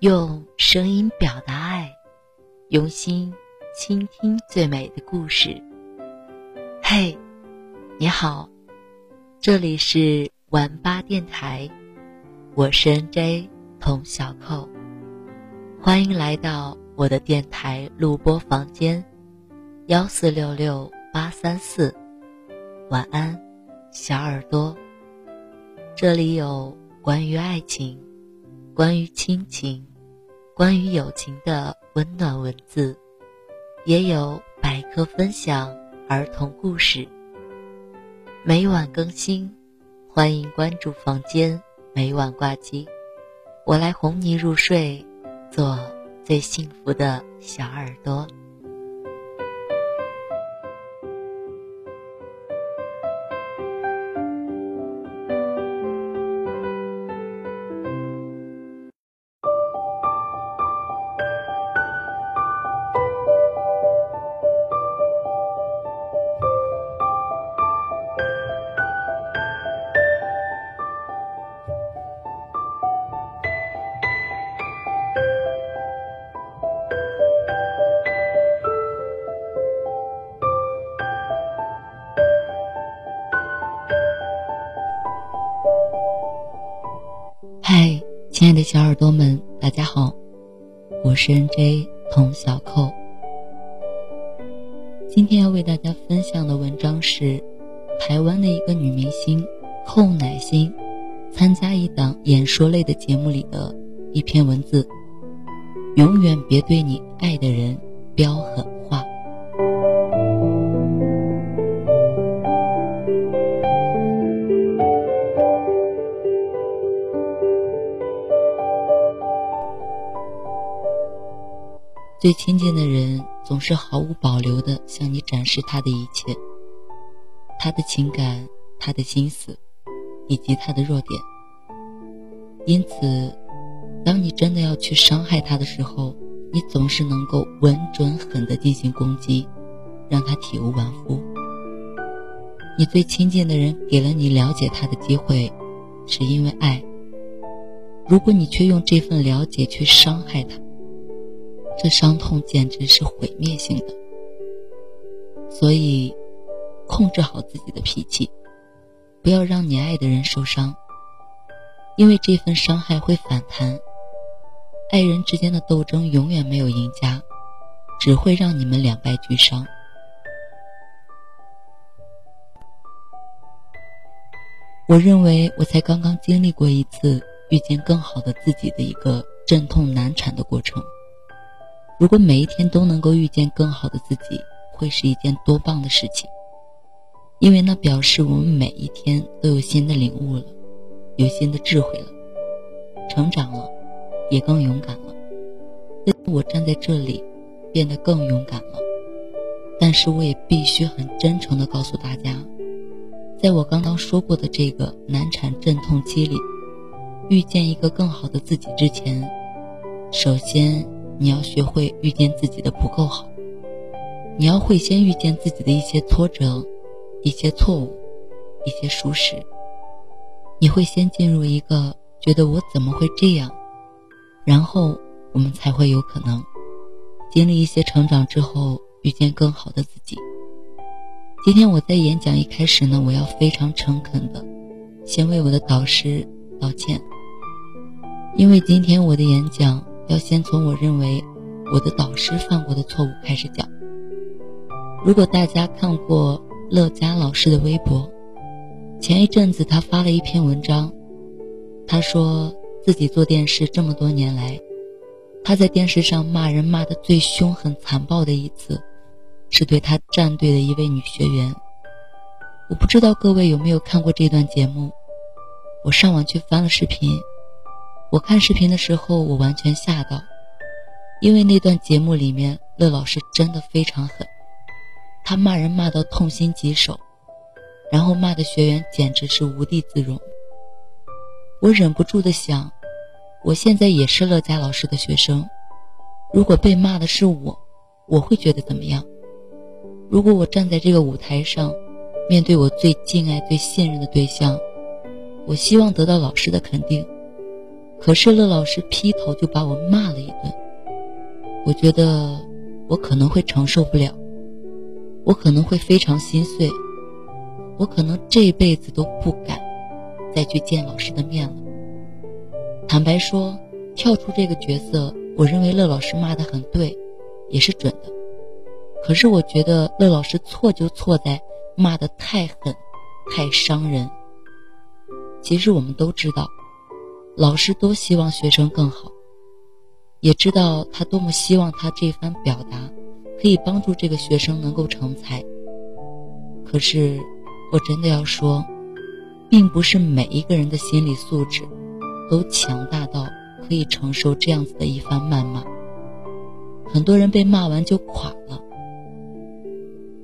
用声音表达爱，用心倾听最美的故事。嘿，你好，这里是晚八电台，我是 N.J. 童小扣，欢迎来到我的电台录播房间，幺四六六八三四，晚安，小耳朵。这里有关于爱情，关于亲情。关于友情的温暖文字，也有百科分享儿童故事。每晚更新，欢迎关注房间，每晚挂机，我来哄你入睡，做最幸福的小耳朵。小耳朵们，大家好，我是 N.J. 童小扣。今天要为大家分享的文章是台湾的一个女明星寇乃馨参加一档演说类的节目里的一篇文字：永远别对你爱的人飙狠最亲近的人总是毫无保留地向你展示他的一切，他的情感、他的心思，以及他的弱点。因此，当你真的要去伤害他的时候，你总是能够稳准狠地进行攻击，让他体无完肤。你最亲近的人给了你了解他的机会，是因为爱。如果你却用这份了解去伤害他，这伤痛简直是毁灭性的，所以控制好自己的脾气，不要让你爱的人受伤，因为这份伤害会反弹。爱人之间的斗争永远没有赢家，只会让你们两败俱伤。我认为我才刚刚经历过一次遇见更好的自己的一个阵痛难产的过程。如果每一天都能够遇见更好的自己，会是一件多棒的事情！因为那表示我们每一天都有新的领悟了，有新的智慧了，成长了，也更勇敢了。我站在这里，变得更勇敢了。但是我也必须很真诚地告诉大家，在我刚刚说过的这个难产阵痛期里，遇见一个更好的自己之前，首先。你要学会遇见自己的不够好，你要会先遇见自己的一些挫折、一些错误、一些疏失。你会先进入一个觉得我怎么会这样，然后我们才会有可能经历一些成长之后遇见更好的自己。今天我在演讲一开始呢，我要非常诚恳的先为我的导师道歉，因为今天我的演讲。要先从我认为我的导师犯过的错误开始讲。如果大家看过乐嘉老师的微博，前一阵子他发了一篇文章，他说自己做电视这么多年来，他在电视上骂人骂的最凶狠残暴的一次，是对他战队的一位女学员。我不知道各位有没有看过这段节目，我上网去翻了视频。我看视频的时候，我完全吓到，因为那段节目里面，乐老师真的非常狠，他骂人骂到痛心疾首，然后骂的学员简直是无地自容。我忍不住的想，我现在也是乐嘉老师的学生，如果被骂的是我，我会觉得怎么样？如果我站在这个舞台上，面对我最敬爱、最信任的对象，我希望得到老师的肯定。可是乐老师劈头就把我骂了一顿。我觉得我可能会承受不了，我可能会非常心碎，我可能这辈子都不敢再去见老师的面了。坦白说，跳出这个角色，我认为乐老师骂的很对，也是准的。可是我觉得乐老师错就错在骂的太狠，太伤人。其实我们都知道，老师多希望学生更好。也知道他多么希望他这番表达可以帮助这个学生能够成才。可是，我真的要说，并不是每一个人的心理素质都强大到可以承受这样子的一番谩骂。很多人被骂完就垮了。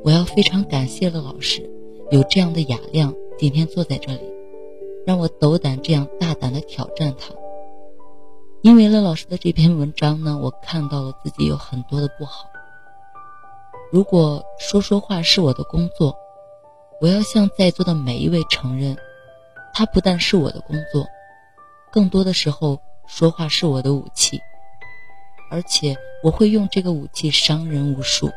我要非常感谢了老师，有这样的雅量，今天坐在这里，让我斗胆这样大胆的挑战他。因为乐老师的这篇文章呢，我看到了自己有很多的不好。如果说说话是我的工作，我要向在座的每一位承认，它不但是我的工作，更多的时候说话是我的武器，而且我会用这个武器伤人无数。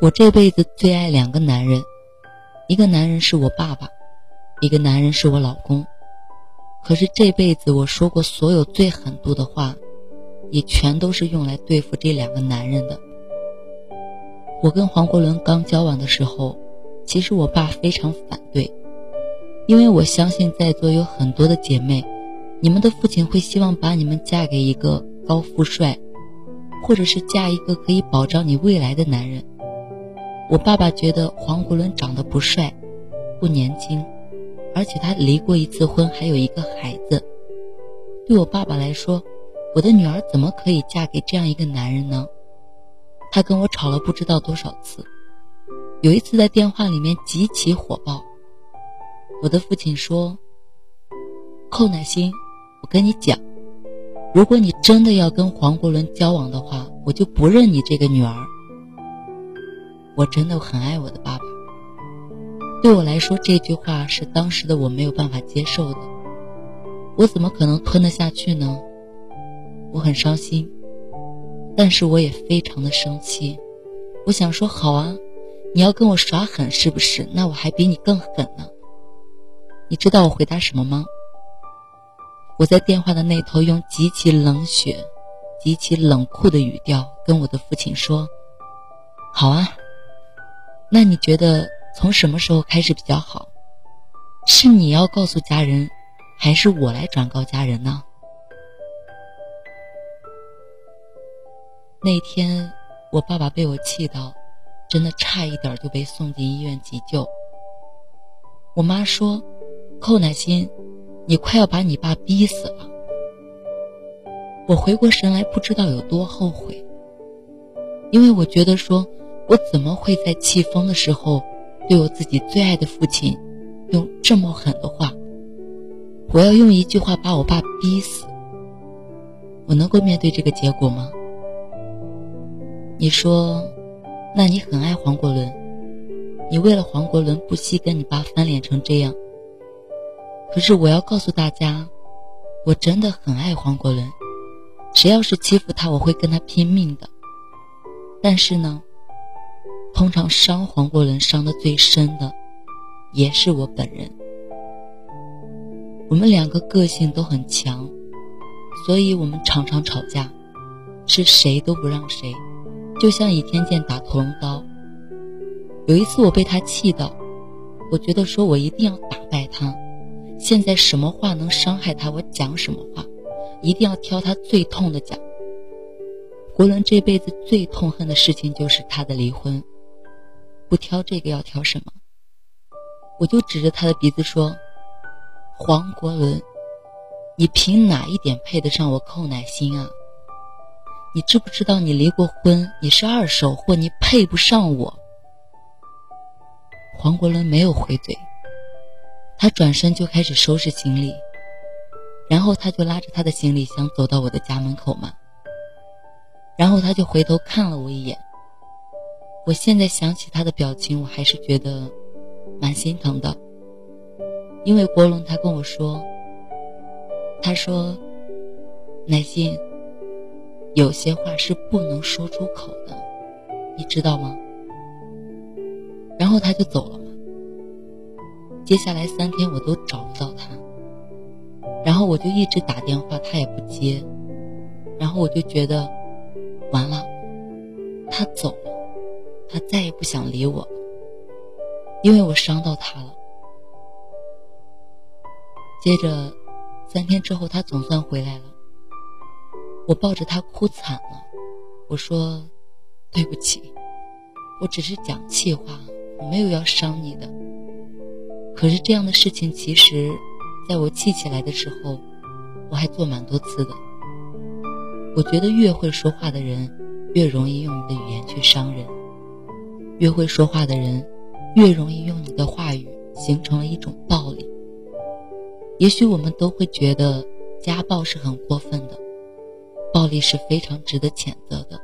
我这辈子最爱两个男人，一个男人是我爸爸，一个男人是我老公。可是这辈子我说过所有最狠毒的话，也全都是用来对付这两个男人的。我跟黄国伦刚交往的时候，其实我爸非常反对，因为我相信在座有很多的姐妹，你们的父亲会希望把你们嫁给一个高富帅，或者是嫁一个可以保障你未来的男人。我爸爸觉得黄国伦长得不帅，不年轻。而且他离过一次婚，还有一个孩子。对我爸爸来说，我的女儿怎么可以嫁给这样一个男人呢？他跟我吵了不知道多少次，有一次在电话里面极其火爆。我的父亲说：“寇乃馨，我跟你讲，如果你真的要跟黄国伦交往的话，我就不认你这个女儿。”我真的很爱我的爸爸。对我来说，这句话是当时的我没有办法接受的。我怎么可能吞得下去呢？我很伤心，但是我也非常的生气。我想说，好啊，你要跟我耍狠是不是？那我还比你更狠呢。你知道我回答什么吗？我在电话的那头用极其冷血、极其冷酷的语调跟我的父亲说：“好啊，那你觉得？”从什么时候开始比较好？是你要告诉家人，还是我来转告家人呢？那天，我爸爸被我气到，真的差一点就被送进医院急救。我妈说：“寇乃馨，你快要把你爸逼死了。”我回过神来，不知道有多后悔，因为我觉得说，我怎么会在气疯的时候。对我自己最爱的父亲，用这么狠的话，我要用一句话把我爸逼死，我能够面对这个结果吗？你说，那你很爱黄国伦，你为了黄国伦不惜跟你爸翻脸成这样。可是我要告诉大家，我真的很爱黄国伦，谁要是欺负他，我会跟他拼命的。但是呢？通常伤黄国伦伤的最深的，也是我本人。我们两个个性都很强，所以我们常常吵架，是谁都不让谁，就像倚天剑打屠龙刀。有一次我被他气到，我觉得说我一定要打败他。现在什么话能伤害他，我讲什么话，一定要挑他最痛的讲。国伦这辈子最痛恨的事情就是他的离婚。不挑这个要挑什么？我就指着他的鼻子说：“黄国伦，你凭哪一点配得上我寇乃馨啊？你知不知道你离过婚，你是二手货，你配不上我。”黄国伦没有回嘴，他转身就开始收拾行李，然后他就拉着他的行李箱走到我的家门口嘛，然后他就回头看了我一眼。我现在想起他的表情，我还是觉得蛮心疼的。因为国龙他跟我说，他说耐心，有些话是不能说出口的，你知道吗？然后他就走了嘛。接下来三天我都找不到他，然后我就一直打电话，他也不接，然后我就觉得完了，他走了，他再也不想理我，因为我伤到他了。接着三天之后，他总算回来了。我抱着他哭惨了，我说：“对不起，我只是讲气话，我没有要伤你的。”可是这样的事情，其实，在我气起来的时候，我还做蛮多次的。我觉得越会说话的人，越容易用你的语言去伤人；越会说话的人，越容易用你的话语形成了一种暴力。也许我们都会觉得家暴是很过分的，暴力是非常值得谴责的。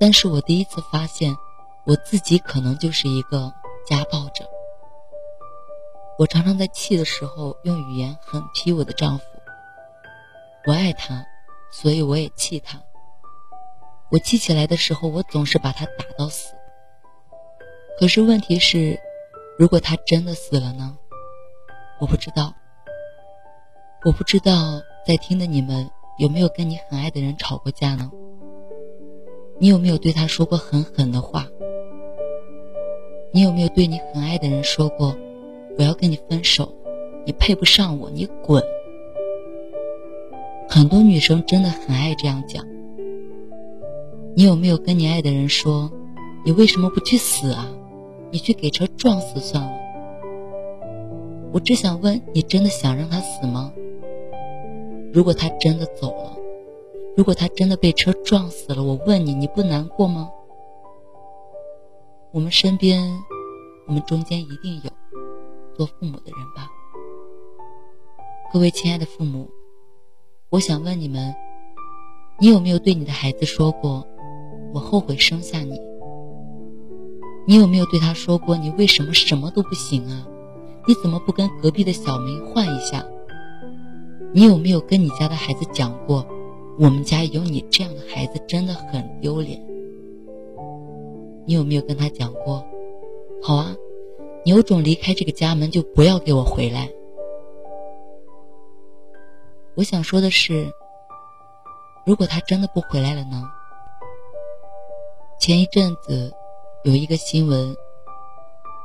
但是我第一次发现，我自己可能就是一个家暴者。我常常在气的时候用语言狠批我的丈夫。我爱他，所以我也气他。我气起来的时候，我总是把他打到死。可是问题是，如果他真的死了呢？我不知道。我不知道在听的你们有没有跟你很爱的人吵过架呢？你有没有对他说过很狠的话？你有没有对你很爱的人说过？我要跟你分手，你配不上我，你滚！很多女生真的很爱这样讲。你有没有跟你爱的人说，你为什么不去死啊？你去给车撞死算了。我只想问你，真的想让他死吗？如果他真的走了，如果他真的被车撞死了，我问你，你不难过吗？我们身边，我们中间一定有。做父母的人吧，各位亲爱的父母，我想问你们：你有没有对你的孩子说过“我后悔生下你”？你有没有对他说过“你为什么什么都不行啊？你怎么不跟隔壁的小明换一下？”你有没有跟你家的孩子讲过“我们家有你这样的孩子真的很丢脸”？你有没有跟他讲过“好啊”？你有种离开这个家门，就不要给我回来。我想说的是，如果他真的不回来了呢？前一阵子有一个新闻，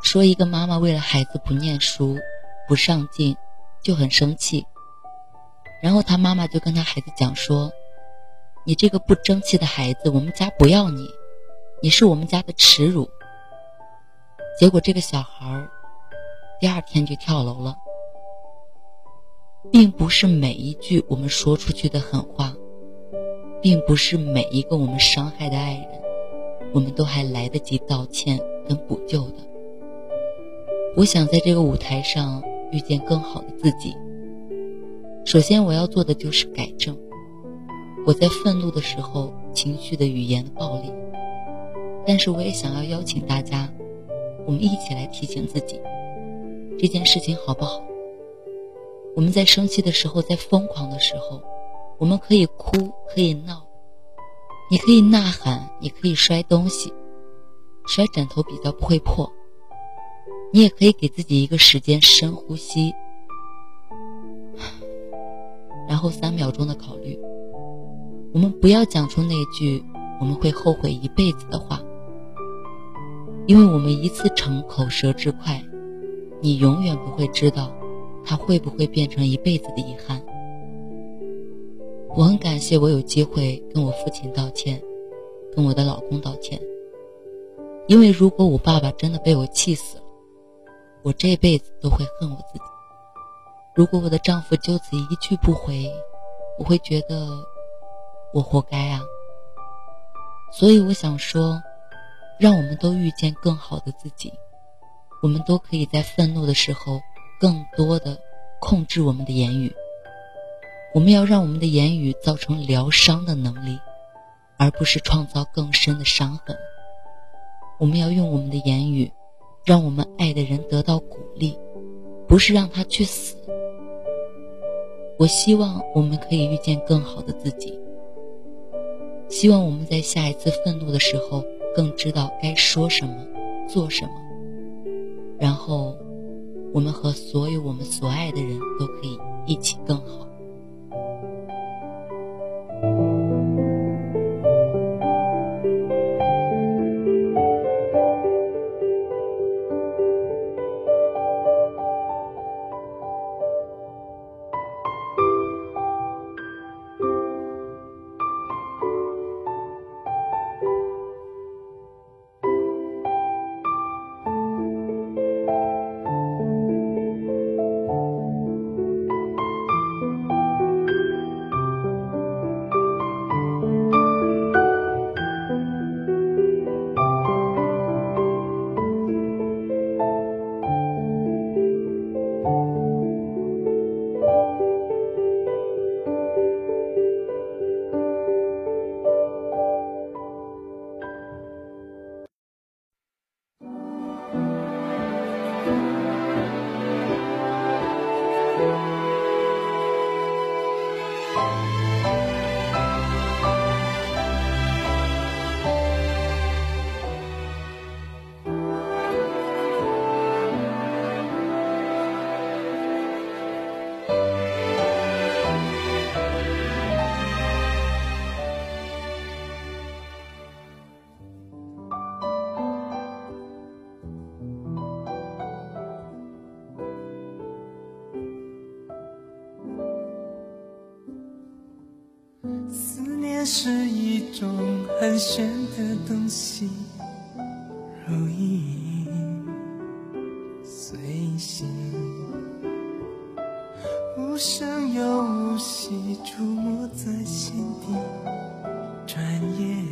说一个妈妈为了孩子不念书、不上进，就很生气。然后他妈妈就跟他孩子讲说：“你这个不争气的孩子，我们家不要你，你是我们家的耻辱。”结果这个小孩第二天就跳楼了。并不是每一句我们说出去的狠话，并不是每一个我们伤害的爱人，我们都还来得及道歉跟补救的。我想在这个舞台上遇见更好的自己。首先我要做的就是改正我在愤怒的时候情绪的语言的暴力，但是我也想要邀请大家。我们一起来提醒自己，这件事情好不好？我们在生气的时候，在疯狂的时候，我们可以哭，可以闹，你可以呐喊，你可以摔东西，摔枕头比较不会破。你也可以给自己一个时间，深呼吸，然后三秒钟的考虑。我们不要讲出那句我们会后悔一辈子的话。因为我们一次逞口舌之快，你永远不会知道，它会不会变成一辈子的遗憾。我很感谢我有机会跟我父亲道歉，跟我的老公道歉。因为如果我爸爸真的被我气死了，我这辈子都会恨我自己。如果我的丈夫就此一去不回，我会觉得我活该啊。所以我想说。让我们都遇见更好的自己，我们都可以在愤怒的时候，更多的控制我们的言语。我们要让我们的言语造成疗伤的能力，而不是创造更深的伤痕。我们要用我们的言语，让我们爱的人得到鼓励，不是让他去死。我希望我们可以遇见更好的自己，希望我们在下一次愤怒的时候更知道该说什么、做什么，然后我们和所有我们所爱的人都可以一起更好。选的东西，如影随形，无声又无息，触摸在心底，转眼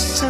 我